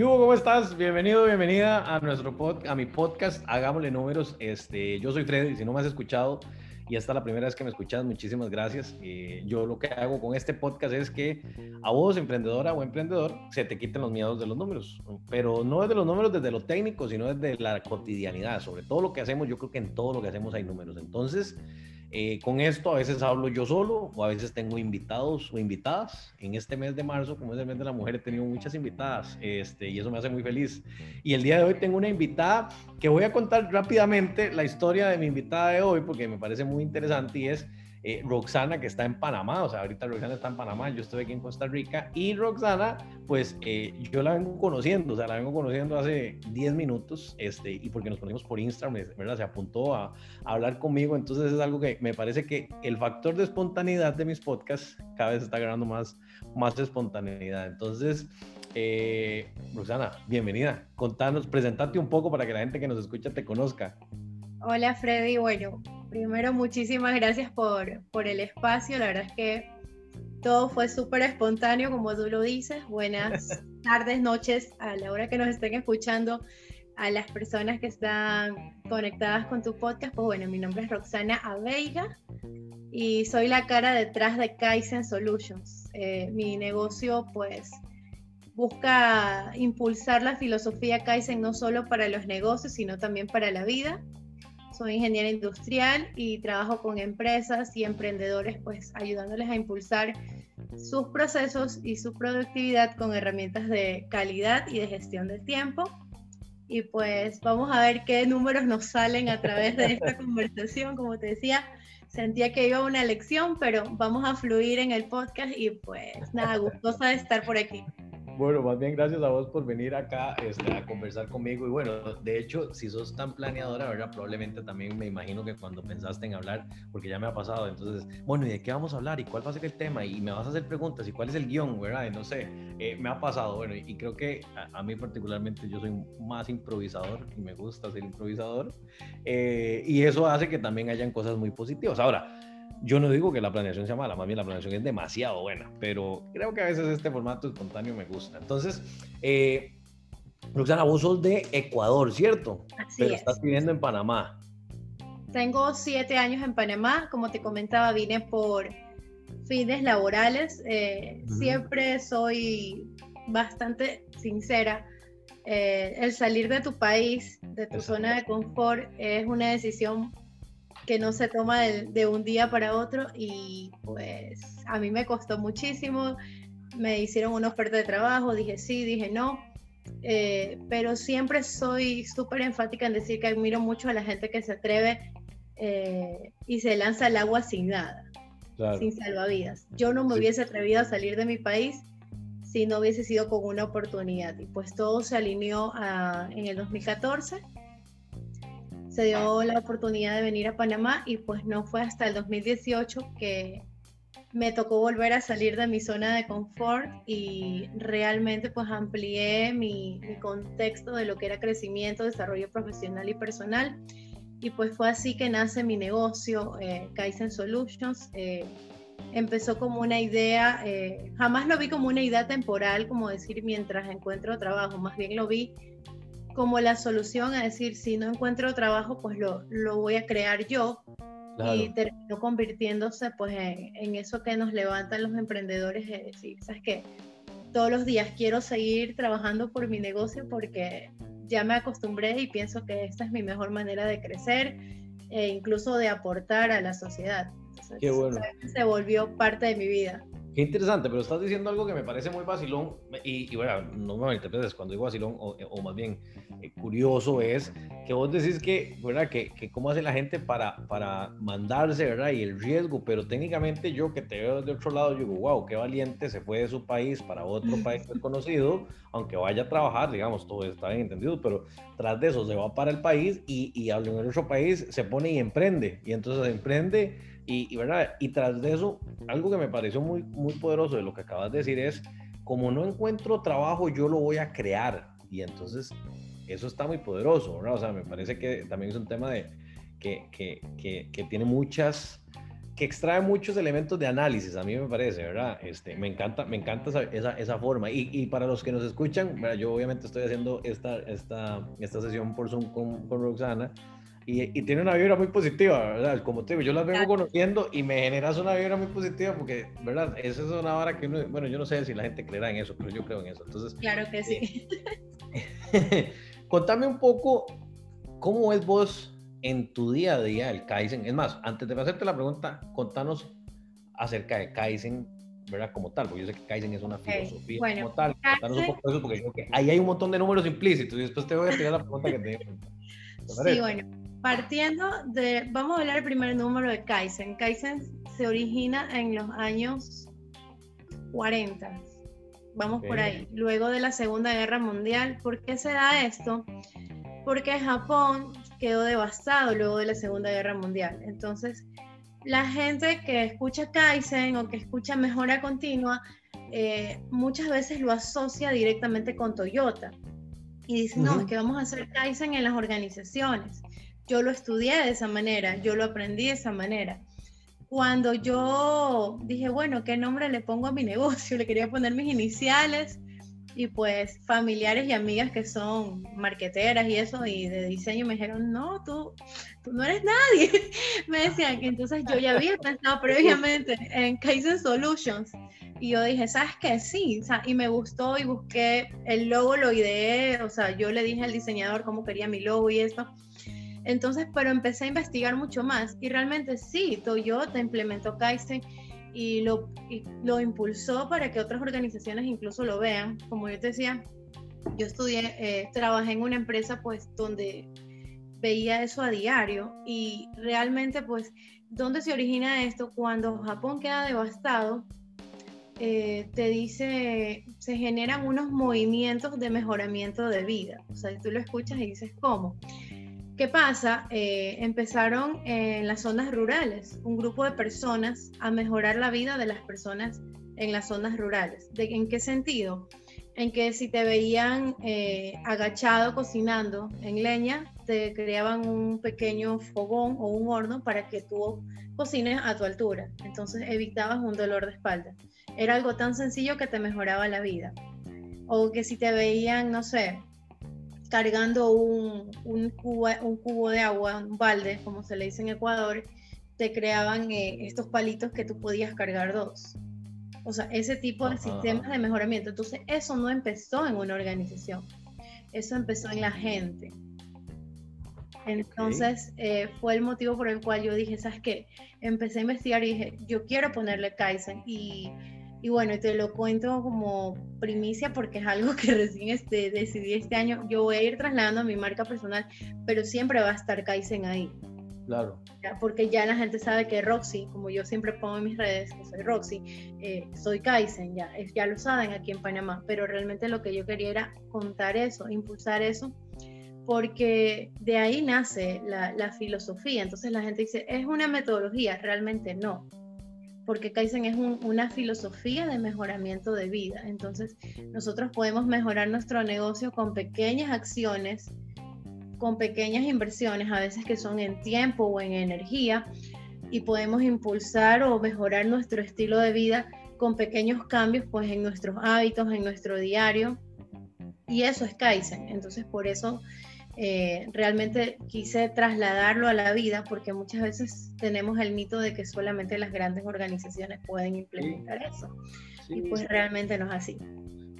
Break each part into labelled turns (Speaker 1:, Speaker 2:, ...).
Speaker 1: ¿Qué hubo? ¿Cómo estás? Bienvenido, bienvenida a nuestro pod, a mi podcast Hagámosle Números. Este, yo soy Freddy, si no me has escuchado y esta es la primera vez que me escuchas, muchísimas gracias. Eh, yo lo que hago con este podcast es que a vos, emprendedora o emprendedor, se te quiten los miedos de los números, pero no desde los números desde lo técnico, sino desde la cotidianidad. Sobre todo lo que hacemos, yo creo que en todo lo que hacemos hay números. Entonces, eh, con esto a veces hablo yo solo o a veces tengo invitados o invitadas. En este mes de marzo, como es el mes de la mujer, he tenido muchas invitadas este, y eso me hace muy feliz. Y el día de hoy tengo una invitada que voy a contar rápidamente la historia de mi invitada de hoy porque me parece muy interesante y es eh, Roxana que está en Panamá, o sea, ahorita Roxana está en Panamá, yo estoy aquí en Costa Rica y Roxana, pues eh, yo la vengo conociendo, o sea, la vengo conociendo hace 10 minutos, este, y porque nos ponemos por Instagram, ¿verdad? Se apuntó a, hablar conmigo, entonces es algo que me parece que el factor de espontaneidad de mis podcasts cada vez está ganando más, más espontaneidad, entonces... Eh, Roxana, bienvenida. Contanos, presentate un poco para que la gente que nos escucha te conozca.
Speaker 2: Hola Freddy, bueno, primero muchísimas gracias por, por el espacio, la verdad es que todo fue súper espontáneo, como tú lo dices. Buenas tardes, noches, a la hora que nos estén escuchando, a las personas que están conectadas con tu podcast. Pues bueno, mi nombre es Roxana Aveiga y soy la cara detrás de Kaizen Solutions. Eh, mi negocio, pues, busca impulsar la filosofía Kaizen no solo para los negocios, sino también para la vida soy ingeniera industrial y trabajo con empresas y emprendedores, pues ayudándoles a impulsar sus procesos y su productividad con herramientas de calidad y de gestión del tiempo. Y pues vamos a ver qué números nos salen a través de esta conversación. Como te decía, sentía que iba a una lección, pero vamos a fluir en el podcast y pues nada, gustosa de estar por aquí.
Speaker 1: Bueno, más bien gracias a vos por venir acá este, a conversar conmigo. Y bueno, de hecho, si sos tan planeadora, ¿verdad? Probablemente también me imagino que cuando pensaste en hablar, porque ya me ha pasado, entonces, bueno, ¿y de qué vamos a hablar? ¿Y cuál va a ser el tema? Y me vas a hacer preguntas, ¿y cuál es el guion? ¿Verdad? Y no sé, eh, me ha pasado, bueno, y, creo que a, mí particularmente yo soy más improvisador y me gusta ser improvisador. Eh, y eso hace que también hayan cosas muy positivas. Ahora, yo no digo que la planeación sea mala, más bien la planeación es demasiado buena, pero creo que a veces este formato espontáneo me gusta. Entonces, eh, Roxana, vos sos de Ecuador, ¿cierto?
Speaker 2: Así
Speaker 1: pero estás viviendo en Panamá.
Speaker 2: Tengo siete años en Panamá, como te comentaba, vine por fines laborales. Eh, siempre soy bastante sincera. Eh, el salir de tu país, de tu zona de confort, es una decisión que no se toma de, un día para otro y pues a mí me costó muchísimo. Me hicieron una oferta de trabajo, dije sí, dije no, eh, pero siempre soy súper enfática en decir que admiro mucho a la gente que se atreve eh, y se lanza al agua sin nada, sin salvavidas. Yo no me hubiese atrevido a salir de mi país si no hubiese sido con una oportunidad. Y pues todo se alineó en el 2014 se dio la oportunidad de venir a Panamá y pues no fue hasta el 2018 que me tocó volver a salir de mi zona de confort y realmente pues amplié mi, contexto de lo que era crecimiento, desarrollo profesional y personal. Y pues fue así que nace mi negocio, eh, Kaizen Solutions. Eh, empezó como una idea, eh, jamás lo vi como una idea temporal, como decir mientras encuentro trabajo, más bien lo vi como la solución a decir, si no encuentro trabajo, pues lo, lo voy a crear yo. Y terminó convirtiéndose pues en, eso que nos levantan los emprendedores, es decir, ¿sabes qué? Todos los días quiero seguir trabajando por mi negocio porque ya me acostumbré y pienso que esta es mi mejor manera de crecer e incluso de aportar a la sociedad.
Speaker 1: Qué bueno.
Speaker 2: Se volvió parte de mi vida.
Speaker 1: Qué interesante, pero estás diciendo algo que me parece muy vacilón y, bueno, no me malinterpretes cuando digo vacilón o, o más bien eh, curioso es que vos decís que, ¿verdad? Que, que, cómo hace la gente para, para mandarse, ¿verdad? Y el riesgo, pero técnicamente yo que te veo de otro lado, digo, wow, qué valiente se fue de su país para otro país desconocido, aunque vaya a trabajar, digamos, todo está bien entendido, pero tras de eso se va para el país y, y en otro país se pone y emprende, y entonces emprende y, ¿verdad? Y tras de eso, algo que me pareció muy, muy poderoso de lo que acabas de decir es, como no encuentro trabajo, yo lo voy a crear. Y entonces, eso está muy poderoso, ¿verdad? O sea, me parece que también es un tema de, que, que, que, que tiene muchas que extrae muchos elementos de análisis, a mí me parece, ¿verdad? Este, me encanta, me encanta esa, esa, forma. Y, y, para los que nos escuchan, yo obviamente estoy haciendo esta, esta, esta sesión por Zoom con, con Roxana. Y, y, tiene una vibra muy positiva, ¿verdad? Como te digo, yo las vengo conociendo y me generas una vibra muy positiva porque, ¿verdad? Esa es una hora que uno, bueno, yo no sé si la gente creerá en eso, pero yo creo en eso. Entonces,
Speaker 2: claro que sí.
Speaker 1: contame un poco cómo es vos en tu día a día el Kaizen. Es más, antes de hacerte la pregunta, contanos acerca de Kaizen, ¿verdad? Como tal, porque yo sé que Kaizen es una filosofía como tal. Contanos un poco de eso, porque creo que ahí hay un montón de números implícitos y después te voy a tirar la pregunta que te
Speaker 2: Sí, bueno, partiendo de, vamos a hablar del primer número de Kaizen. Kaizen se origina en los años 40, vamos por ahí, luego de la Segunda Guerra Mundial. ¿Por qué se da esto? Porque Japón quedó devastado luego de la Segunda Guerra Mundial. Entonces, la gente que escucha Kaizen o que escucha mejora continua, eh, muchas veces lo asocia directamente con Toyota. Y dice, no, es que vamos a hacer Kaizen en las organizaciones. Yo lo estudié de esa manera, yo lo aprendí de esa manera. Cuando yo dije, bueno, ¿qué nombre le pongo a mi negocio? Le quería poner mis iniciales y pues familiares y amigas que son marqueteras y eso y de diseño me dijeron, no, tú, tú no eres nadie. me decían que entonces yo ya había pensado previamente en Kaizen Solutions y yo dije, ¿sabes qué? Sí, y me gustó y busqué el logo, lo ideé, o sea, yo le dije al diseñador cómo quería mi logo y esto. Entonces, pero empecé a investigar mucho más y realmente sí, Toyota implementó Kaizen y lo, lo impulsó para que otras organizaciones incluso lo vean. Como yo te decía, yo estudié, eh, trabajé en una empresa pues donde veía eso a diario y realmente pues, ¿dónde se origina esto? Cuando Japón queda devastado, eh, te dice, se generan unos movimientos de mejoramiento de vida. O sea, tú lo escuchas y dices, ¿cómo? ¿Qué pasa? Eh, empezaron en las zonas rurales, un grupo de personas a mejorar la vida de las personas en las zonas rurales. ¿De, ¿En qué sentido? En que si te veían eh, agachado cocinando en leña, te creaban un pequeño fogón o un horno para que tú cocines a tu altura. Entonces evitabas un dolor de espalda. Era algo tan sencillo que te mejoraba la vida. O que si te veían, no sé, cargando un, un, cubo, un cubo de agua, un balde, como se le dice en Ecuador, te creaban eh, estos palitos que tú podías cargar dos. O sea, ese tipo de sistemas de mejoramiento. Entonces, eso no empezó en una organización, eso empezó en la gente. Entonces, eh, fue el motivo por el cual yo dije, ¿sabes qué? Empecé a investigar y dije, yo quiero ponerle Kaizen y y bueno, te lo cuento como primicia porque es algo que recién este, decidí este año. Yo voy a ir trasladando a mi marca personal, pero siempre va a estar Kaizen ahí.
Speaker 1: Claro.
Speaker 2: Porque ya la gente sabe que Roxy, como yo siempre pongo en mis redes que soy Roxy, eh, soy Kaizen, ya, ya lo saben aquí en Panamá, pero realmente lo que yo quería era contar eso, impulsar eso, porque de ahí nace la, la filosofía. Entonces la gente dice, es una metodología, realmente no porque Kaizen es una filosofía de mejoramiento de vida. Entonces, nosotros podemos mejorar nuestro negocio con pequeñas acciones, con pequeñas inversiones, a veces que son en tiempo o en energía, y podemos impulsar o mejorar nuestro estilo de vida con pequeños cambios pues en nuestros hábitos, en nuestro diario. Y eso es Kaizen. Entonces, por eso eh, realmente quise trasladarlo a la vida porque muchas veces tenemos el mito de que solamente las grandes organizaciones pueden implementar eso. y pues realmente no es así.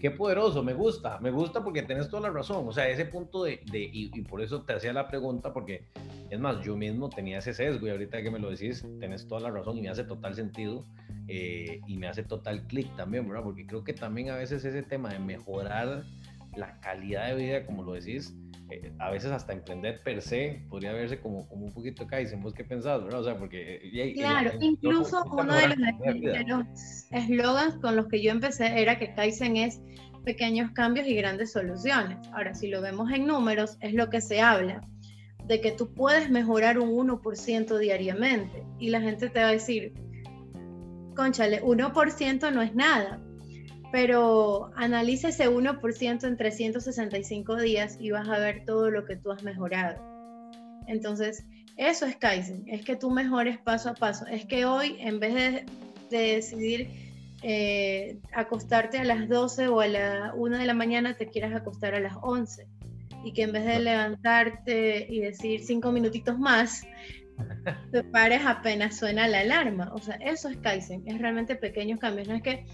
Speaker 1: Qué poderoso, me gusta, me gusta porque tienes toda la razón. O sea, ese punto de, de y, por eso te hacía la pregunta, porque es más, yo mismo tenía ese sesgo y ahorita que me lo decís, tenés toda la razón y me hace total sentido eh, y me hace total clic también, ¿verdad? Porque creo que también a veces ese tema de mejorar la calidad de vida, como lo decís, eh, a veces hasta emprender per se podría verse como, como un poquito Kaizen. ¿Vos qué pensás, verdad? O sea, porque...
Speaker 2: Eh, claro, incluso uno de los eslogans con los que yo empecé era que Kaizen es pequeños cambios y grandes soluciones. Ahora, si lo vemos en números, es lo que se habla, de que tú puedes mejorar un 1% diariamente. Y la gente te va a decir, conchale, 1% no es nada, pero analiza ese 1% en 365 días y vas a ver todo lo que tú has mejorado. Entonces, Eso es Kaizen, es que tú mejores paso a paso. Es que hoy, en vez de, decidir eh, acostarte a las 12 o a la 1 de la mañana, te quieras acostar a las 11. Y que en vez de levantarte y decir cinco minutitos más, te pares apenas suena la alarma. O sea, eso es Kaizen, es realmente pequeños cambios. No es que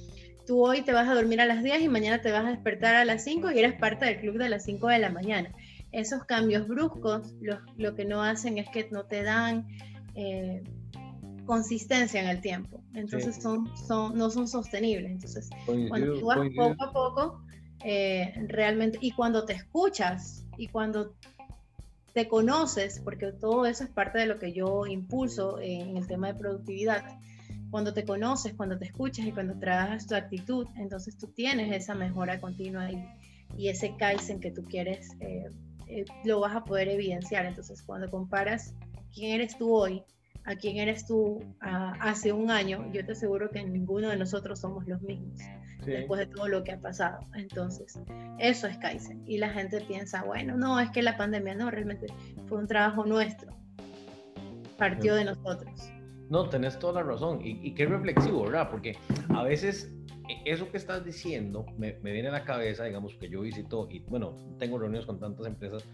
Speaker 2: tú hoy te vas a dormir a las 10 y mañana te vas a despertar a las 5 y eres parte del club de las 5 de la mañana esos cambios bruscos lo, que no hacen es que no te dan eh, consistencia en el tiempo. Entonces son, son, no son sostenibles. Entonces, cuando tú vas poco a poco, eh, realmente, y cuando te escuchas y cuando te conoces, porque todo eso es parte de lo que yo impulso en el tema de productividad, cuando te conoces, cuando te escuchas y cuando trabajas tu actitud, entonces tú tienes esa mejora continua y, y ese Kaizen que tú quieres eh, eh, lo vas a poder evidenciar. Entonces, cuando comparas quién eres tú hoy a quién eres tú hace un año, yo te aseguro que ninguno de nosotros somos los mismos después de todo lo que ha pasado. Entonces, eso es Kaizen. Y la gente piensa, bueno, no, es que la pandemia no, realmente fue un trabajo nuestro. Partió de nosotros.
Speaker 1: No, tenés toda la razón. Y, y qué reflexivo, ¿verdad? Porque a veces e, eso que estás diciendo me, viene a la cabeza, digamos, que yo visito y bueno, tengo reuniones con tantas empresas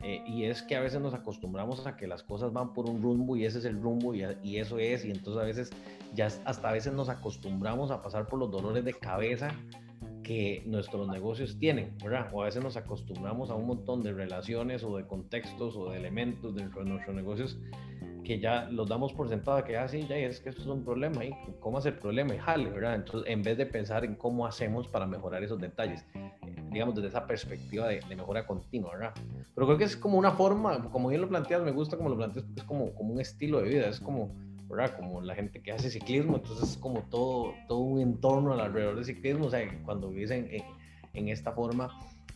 Speaker 1: eh, y es que a veces nos acostumbramos a que las cosas van por un rumbo y ese es el rumbo y, y, eso es y entonces a veces ya hasta a veces nos acostumbramos a pasar por los dolores de cabeza que nuestros negocios tienen, ¿verdad? O a veces nos acostumbramos a un montón de relaciones o de contextos o de elementos dentro de nuestros negocios que ya los damos por sentado, que así, ah, ya es que esto es un problema, ¿y cómo hace el problema? Y jale, ¿verdad? Entonces, en vez de pensar en cómo hacemos para mejorar esos detalles, eh, digamos, desde esa perspectiva de, mejora continua, ¿verdad? Pero creo que es como una forma, como bien lo planteas, me gusta como lo planteas, porque es como, como un estilo de vida, es como, ¿verdad? Como la gente que hace ciclismo, entonces es como todo, todo un entorno alrededor del ciclismo, o sea, cuando vives en, en, esta forma,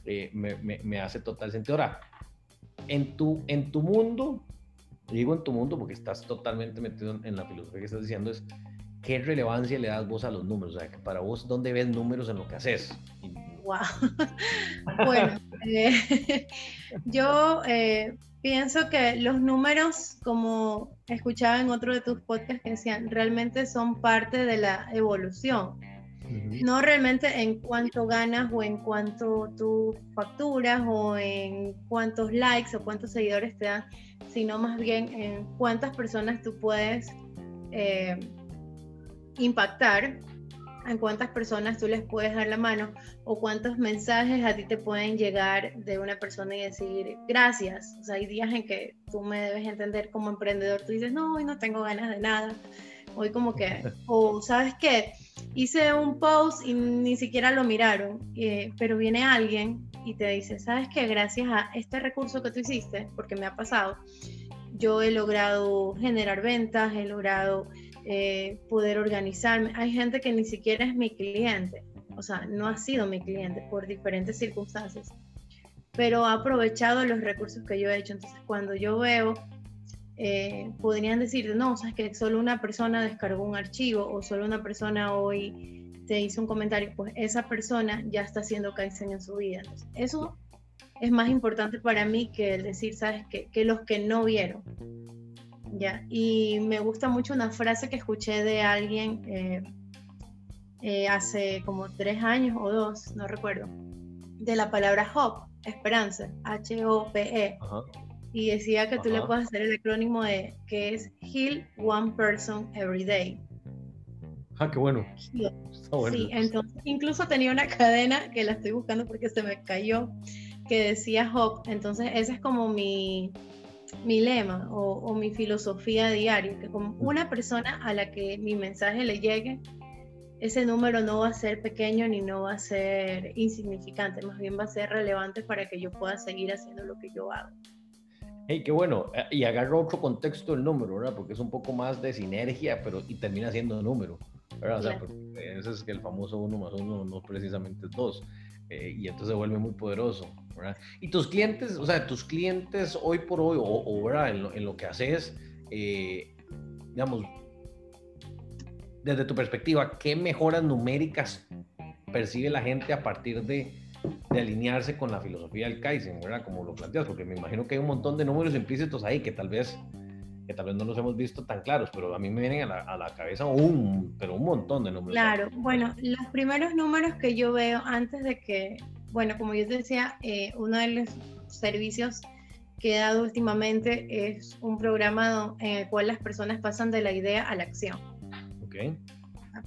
Speaker 1: eh, me, me, me hace total sentido. Ahora, en tu, en tu mundo, digo en tu mundo porque estás totalmente metido en la filosofía que estás diciendo, es qué relevancia le das vos a los números, o sea, que para vos, ¿dónde ves números en lo que haces?
Speaker 2: Wow. bueno, eh, yo eh, pienso que los números, como escuchaba en otro de tus podcasts que decían, realmente son parte de la evolución. No realmente en cuánto ganas o en cuánto tú facturas o en cuántos likes o cuántos seguidores te dan, sino más bien en cuántas personas tú puedes eh, impactar, en cuántas personas tú les puedes dar la mano o cuántos mensajes a ti te pueden llegar de una persona y decir gracias. O sea, hay días en que tú me debes entender como emprendedor, tú dices, no, hoy no tengo ganas de nada. Hoy como que, o sabes qué, hice un post y ni siquiera lo miraron, eh, pero viene alguien y te dice, sabes qué, gracias a este recurso que tú hiciste, porque me ha pasado, yo he logrado generar ventas, he logrado eh, poder organizarme. Hay gente que ni siquiera es mi cliente, o sea, no ha sido mi cliente por diferentes circunstancias, pero ha aprovechado los recursos que yo he hecho. Entonces, cuando yo veo, eh, podrían decir, no, o sea, es que solo una persona descargó un archivo o solo una persona hoy te hizo un comentario, pues esa persona ya está haciendo Kaizen en su vida. eso es más importante para mí que el decir, ¿sabes? Que, que los que no vieron. ¿ya? Y me gusta mucho una frase que escuché de alguien eh, eh, hace como tres años o dos, no recuerdo, de la palabra hope, esperanza, H-O-P-E. Y decía que tú le puedes hacer el acrónimo de que es Heal One Person Every Day.
Speaker 1: Ah, qué bueno.
Speaker 2: Sí, entonces incluso tenía una cadena que la estoy buscando porque se me cayó, que decía Hope. Entonces ese es como mi, mi lema o, mi filosofía diaria, que como una persona a la que mi mensaje le llegue, ese número no va a ser pequeño ni no va a ser insignificante, más bien va a ser relevante para que yo pueda seguir haciendo lo que yo hago.
Speaker 1: Hey, qué bueno. Eh, y agarro otro contexto el número, ¿verdad? Porque es un poco más de sinergia, pero y termina siendo número. ¿verdad? O sea, ese es que el famoso uno más uno no precisamente es dos. Eh, y entonces se vuelve muy poderoso, ¿verdad? Y tus clientes, o sea, tus clientes hoy por hoy, o, ¿verdad? En, lo, en, lo, que haces, eh, digamos, desde tu perspectiva, ¿qué mejoras numéricas percibe la gente a partir de, de alinearse con la filosofía del Kaizen, ¿verdad? Como lo planteas, porque me imagino que hay un montón de números implícitos ahí que tal vez que tal vez no los hemos visto tan claros, pero a mí me vienen a la, a la cabeza un, pero un montón de números.
Speaker 2: Claro, bueno, los primeros números que yo veo antes de que, bueno, como yo te decía, eh, uno de los servicios que he dado últimamente es un programa en el cual las personas pasan de la idea a la acción.
Speaker 1: Ok.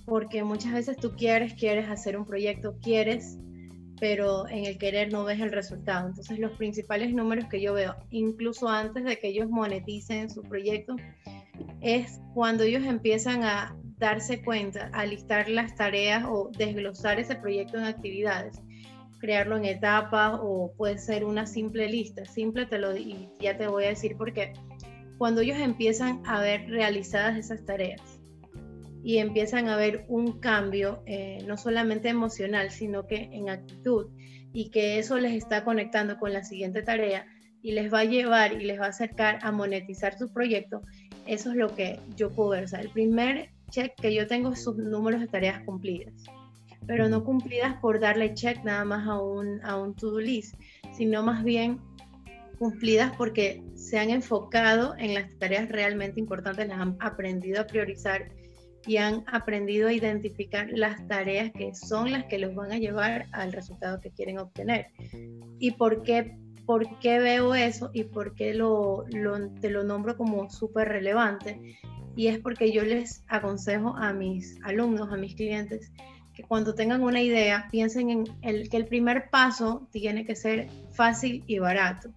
Speaker 2: Porque muchas veces tú quieres, quieres hacer un proyecto, quieres, pero en el querer no ves el resultado. Entonces los principales números que yo veo, incluso antes de que ellos moneticen su proyecto, es cuando ellos empiezan a darse cuenta, a listar las tareas o desglosar ese proyecto en actividades, crearlo en etapas o puede ser una simple lista. Simple te lo y ya te voy a decir por qué. Cuando ellos empiezan a ver realizadas esas tareas, y empiezan a ver un cambio, eh, no solamente emocional, sino que en actitud, y que eso les está conectando con la siguiente tarea y les va a llevar y les va a acercar a monetizar su proyecto, eso es lo que yo puedo ver. O sea, el primer check que yo tengo es sus números de tareas cumplidas, pero no cumplidas por darle check nada más a un, a un to-do list, sino más bien cumplidas porque se han enfocado en las tareas realmente importantes, las han aprendido a priorizar y han aprendido a identificar las tareas que son las que los van a llevar al resultado que quieren obtener. ¿Y por qué, por qué veo eso y por qué lo, te lo nombro como súper relevante? Y es porque yo les aconsejo a mis alumnos, a mis clientes, que cuando tengan una idea, piensen en el, que el primer paso tiene que ser fácil y barato.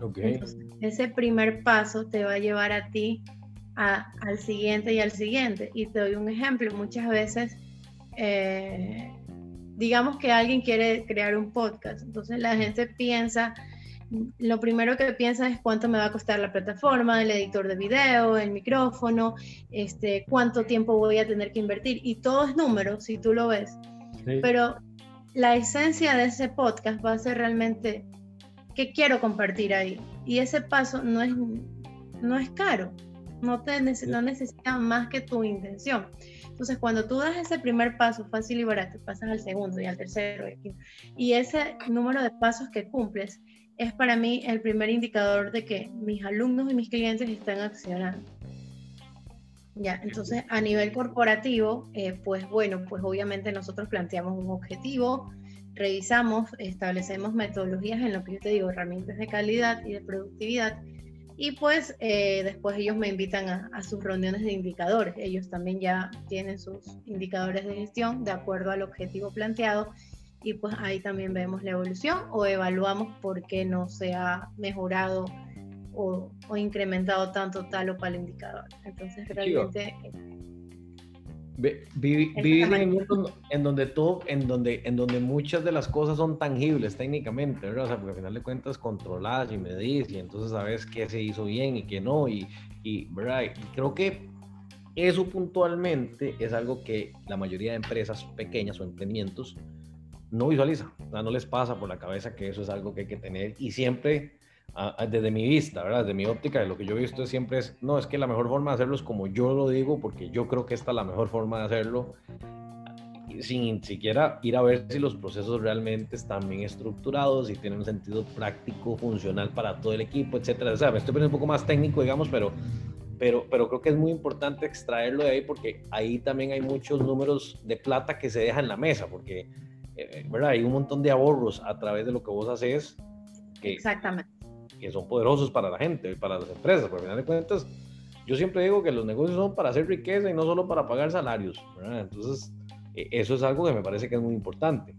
Speaker 1: Okay.
Speaker 2: ese primer paso te va a llevar a ti al siguiente y al siguiente. Y te doy un ejemplo, muchas veces, eh, digamos que alguien quiere crear un podcast, entonces la gente piensa, lo primero que piensa es cuánto me va a costar la plataforma, el editor de video, el micrófono, este, cuánto tiempo voy a tener que invertir. Y todo es número, si tú lo ves. Pero la esencia de ese podcast va a ser realmente qué quiero compartir ahí. Y ese paso no es, no es caro no, te no necesita más que tu intención. Entonces, cuando tú das ese primer paso fácil y barato, pasas al segundo y al tercero y ese número de pasos que cumples es para mí el primer indicador de que mis alumnos y mis clientes están accionando. Ya, entonces a nivel corporativo, eh, pues bueno, pues obviamente nosotros planteamos un objetivo, revisamos, establecemos metodologías en lo que yo te digo, herramientas de calidad y de productividad y pues eh, después ellos me invitan a, sus reuniones de indicadores. Ellos también ya tienen sus indicadores de gestión de acuerdo al objetivo planteado y pues ahí también vemos la evolución o evaluamos por qué no se ha mejorado o, o incrementado tanto tal o cual indicador. Entonces realmente
Speaker 1: vivir en un mundo en donde todo, en donde, en donde muchas de las cosas son tangibles técnicamente, ¿verdad? O sea, porque al final de cuentas controlas y medís y entonces sabes qué se hizo bien y qué no, y, y, ¿verdad? y creo que eso puntualmente es algo que la mayoría de empresas pequeñas o emprendimientos no visualiza, o sea, no les pasa por la cabeza que eso es algo que hay que tener y siempre desde mi vista, ¿verdad? Desde mi óptica, de lo que yo he visto siempre es, no, es que la mejor forma de hacerlo es como yo lo digo, porque yo creo que esta es la mejor forma de hacerlo, sin siquiera ir a ver si los procesos realmente están bien estructurados, y tienen un sentido práctico, funcional para todo el equipo, etcétera. O sea, me estoy poniendo un poco más técnico, digamos, pero, pero, pero creo que es muy importante extraerlo de ahí porque ahí también hay muchos números de plata que se dejan en la mesa, porque, eh, ¿verdad? Hay un montón de ahorros a través de lo que vos haces.
Speaker 2: Que, Exactamente
Speaker 1: que son poderosos para la gente y para las empresas. Porque al final de cuentas, yo siempre digo que los negocios son para hacer riqueza y no solo para pagar salarios. Entonces, e, eso es algo que me parece que es muy importante.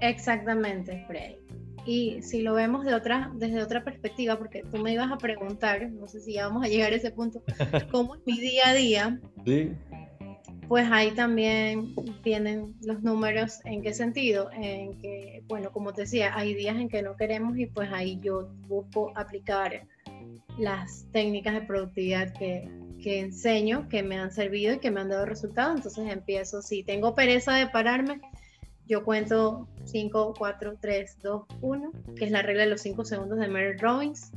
Speaker 2: Exactamente, Freddy. Y si lo vemos de otra, desde otra perspectiva, porque tú me ibas a preguntar, no sé si ya vamos a llegar a ese punto, ¿cómo es mi día a día?
Speaker 1: Sí
Speaker 2: pues ahí también vienen los números. ¿En qué sentido? En que, bueno, como te decía, hay días en que no queremos y pues ahí yo busco aplicar las técnicas de productividad que, que enseño, que me han servido y que me han dado resultados. Entonces empiezo, si tengo pereza de pararme, yo cuento 5, 4, 3, 2, 1, que es la regla de los 5 segundos de Mary Robbins.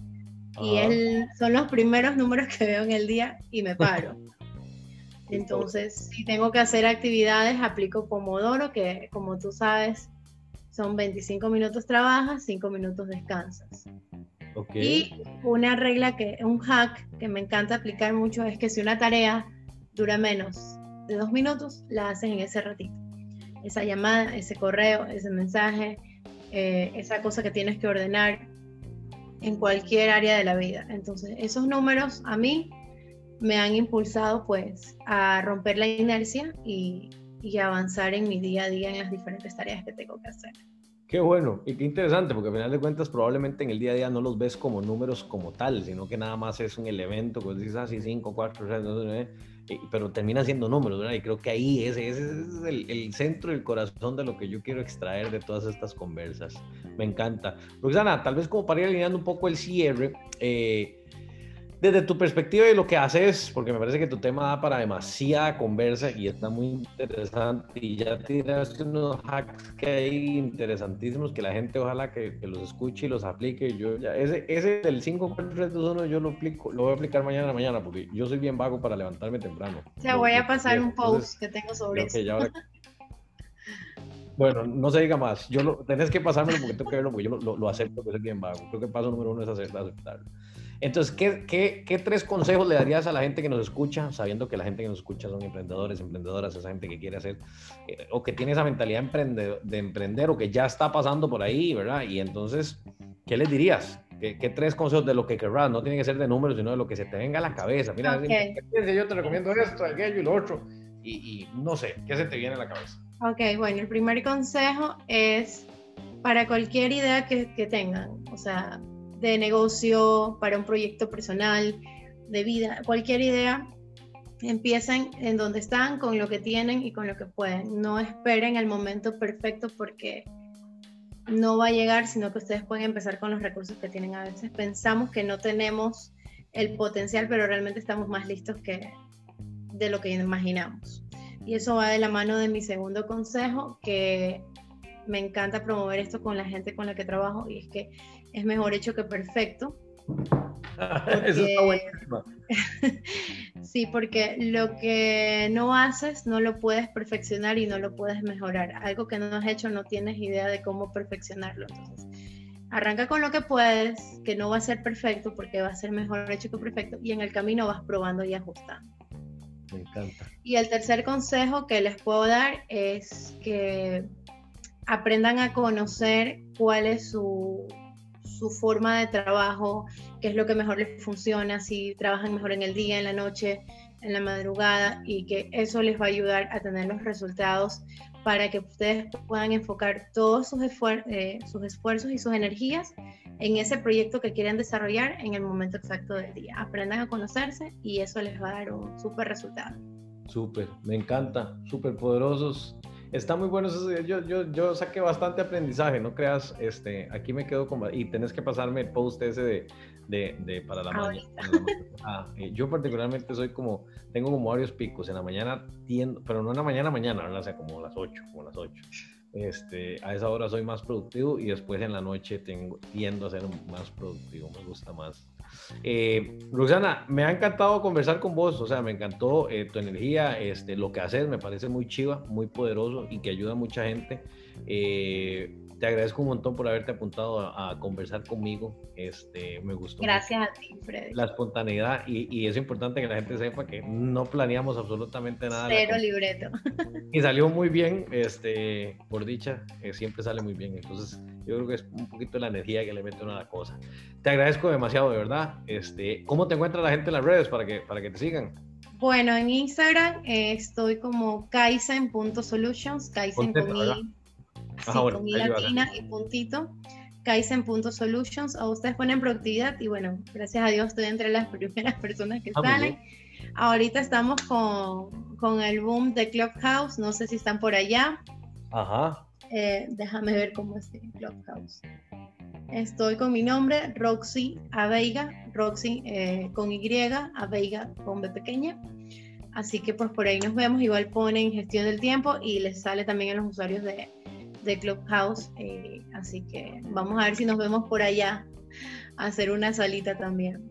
Speaker 2: Y él, son los primeros números que veo en el día y me paro. Entonces, si tengo que hacer actividades, aplico Pomodoro, que como tú sabes, son 25 minutos trabajas, 5 minutos descansas. Y una regla que, un hack que me encanta aplicar mucho es que si una tarea dura menos de dos minutos, la haces en ese ratito. Esa llamada, ese correo, ese mensaje, eh, esa cosa que tienes que ordenar en cualquier área de la vida. Entonces, esos números a mí me han impulsado pues a romper la inercia y, y avanzar en mi día a día en las diferentes tareas que tengo que hacer.
Speaker 1: Qué bueno y qué interesante, porque al final de cuentas probablemente en el día a día no los ves como números como tal, sino que nada más es un elemento, pues dices así 5, 4, 6, pero termina siendo números, ¿verdad? Y creo que ahí ese, ese es el, el, centro el corazón de lo que yo quiero extraer de todas estas conversas. Me encanta. Roxana, tal vez como para ir alineando un poco el cierre, eh, desde tu perspectiva y lo que haces, porque me parece que tu tema da para demasiada conversa y está muy interesante y ya tiraste unos hacks que hay interesantísimos que la gente ojalá que, los escuche y los aplique. Yo ya, ese, ese del 5, 4, 3, 2, 1 yo lo, aplico, lo voy a aplicar mañana mañana porque yo soy bien vago para levantarme temprano.
Speaker 2: Te voy a pasar un post que tengo sobre eso.
Speaker 1: Bueno, no se diga más. Yo lo, tenés que pasármelo porque tengo que verlo, porque yo lo, lo, acepto que soy bien vago. Creo que el paso número uno es aceptarlo. Entonces, ¿qué, qué, qué tres consejos le darías a la gente que nos escucha, sabiendo que la gente que nos escucha son emprendedores, emprendedoras, esa gente que quiere hacer eh, o que tiene esa mentalidad de emprender o que ya está pasando por ahí, ¿verdad? Y entonces, ¿qué les dirías? ¿Qué, ¿Qué, tres consejos de lo que querrás? No tiene que ser de números, sino de lo que se te venga a la cabeza. Mira, yo te recomiendo esto, aquello y lo otro. Y, y no sé, ¿qué se te viene a la cabeza?
Speaker 2: Ok, bueno, el primer consejo es para cualquier idea que, que tengan, o sea, de negocio, para un proyecto personal, de vida, cualquier idea, empiecen en donde están, con lo que tienen y con lo que pueden. No esperen el momento perfecto porque no va a llegar, sino que ustedes pueden empezar con los recursos que tienen. A veces pensamos que no tenemos el potencial, pero realmente estamos más listos que de lo que imaginamos. Y eso va de la mano de mi segundo consejo, que me encanta promover esto con la gente con la que trabajo, y es que es mejor hecho que perfecto.
Speaker 1: Eso está buenísimo.
Speaker 2: sí, porque lo que no haces no lo puedes perfeccionar y no lo puedes mejorar. Algo que no has hecho no tienes idea de cómo perfeccionarlo. Entonces, arranca con lo que puedes, que no va a ser perfecto porque va a ser mejor hecho que perfecto y en el camino vas probando y ajustando.
Speaker 1: Me encanta.
Speaker 2: Y el tercer consejo que les puedo dar es que aprendan a conocer cuál es su su forma de trabajo, qué es lo que mejor les funciona, si trabajan mejor en el día, en la noche, en la madrugada y que eso les va a ayudar a tener los resultados para que ustedes puedan enfocar todos sus, eh, esfuerzos y sus energías en ese proyecto que quieren desarrollar en el momento exacto del día. Aprendan a conocerse y eso les va a dar un súper resultado.
Speaker 1: Súper, me encanta, súper poderosos está muy bueno eso. Yo, yo, yo saqué bastante aprendizaje, no creas, este, aquí me quedo con, y tenés que pasarme el post ese de, de, de para la mañana. Ah, yo particularmente soy como, tengo como varios picos, en la mañana tiendo, pero no en la mañana, mañana, o sea, como las 8, como las 8. Este, a esa hora soy más productivo y después en la noche tengo, tiendo a ser más productivo, me gusta más eh, Roxana, me ha encantado conversar con vos, o sea, me encantó eh, tu energía, este, lo que haces me parece muy chiva, muy poderoso y que ayuda a mucha gente. Eh, te agradezco un montón por haberte apuntado a, conversar conmigo. Este, me gustó.
Speaker 2: Gracias a ti, Freddy.
Speaker 1: La espontaneidad y, y, es importante que la gente sepa que no planeamos absolutamente nada.
Speaker 2: Cero libreto.
Speaker 1: Y salió muy bien, este, por dicha, siempre sale muy bien. Entonces, yo creo que es un poquito la energía que le mete uno a la cosa. Te agradezco demasiado, de verdad. Este, ¿Cómo te encuentra la gente en las redes para que, para que te sigan?
Speaker 2: Bueno, en Instagram eh, estoy como kaizen.solutions, kaizen con mi, con mi latina y puntito, kaizen.solutions. O ustedes ponen productividad y bueno, gracias a Dios estoy entre las primeras personas que ah, salen. Ahorita estamos con, con el boom de Clubhouse, no sé si están por allá.
Speaker 1: Ajá.
Speaker 2: Eh, déjame ver cómo es Clubhouse. Estoy con mi nombre, Roxy Aveiga, Roxy eh, con Y, Aveiga con B pequeña. Así que pues por ahí nos vemos, igual ponen gestión del tiempo y les sale también a los usuarios de, de Clubhouse. Eh, así que vamos a ver si nos vemos por allá a hacer una salita también.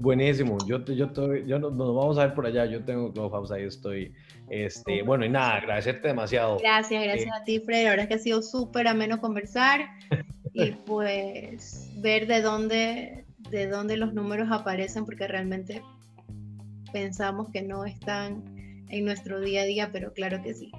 Speaker 1: Buenísimo, yo, yo, yo nos, vamos a ver por allá, yo tengo Clubhouse, ahí estoy. Este, bueno, y nada, agradecerte demasiado.
Speaker 2: Gracias, gracias eh, a ti, Fred. Ahora es que ha sido súper ameno conversar y pues ver de dónde, de dónde los números aparecen, porque realmente pensamos que no están en nuestro día a día, pero claro que sí.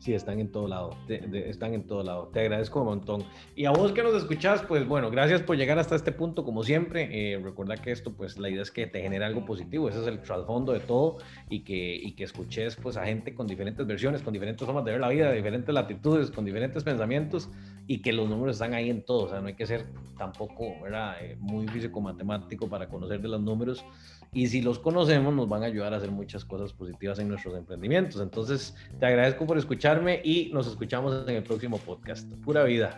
Speaker 1: Sí, están en todo lado, están en todo lado. Te agradezco un montón. Y a vos que nos escuchás, pues bueno, gracias por llegar hasta este punto, como siempre. Eh, recuerda que esto, pues la idea es que te genere algo positivo, ese es el trasfondo de todo, y que, y que escuches pues a gente con diferentes versiones, con diferentes formas de ver la vida, diferentes latitudes, con diferentes pensamientos, y que los números están ahí en todo. O sea, no hay que ser tampoco. Eh, muy físico-matemático para conocer de los números y si los conocemos nos van a ayudar a hacer muchas cosas positivas en nuestros emprendimientos. Entonces, te agradezco por escucharme y nos escuchamos en el próximo podcast. Pura vida.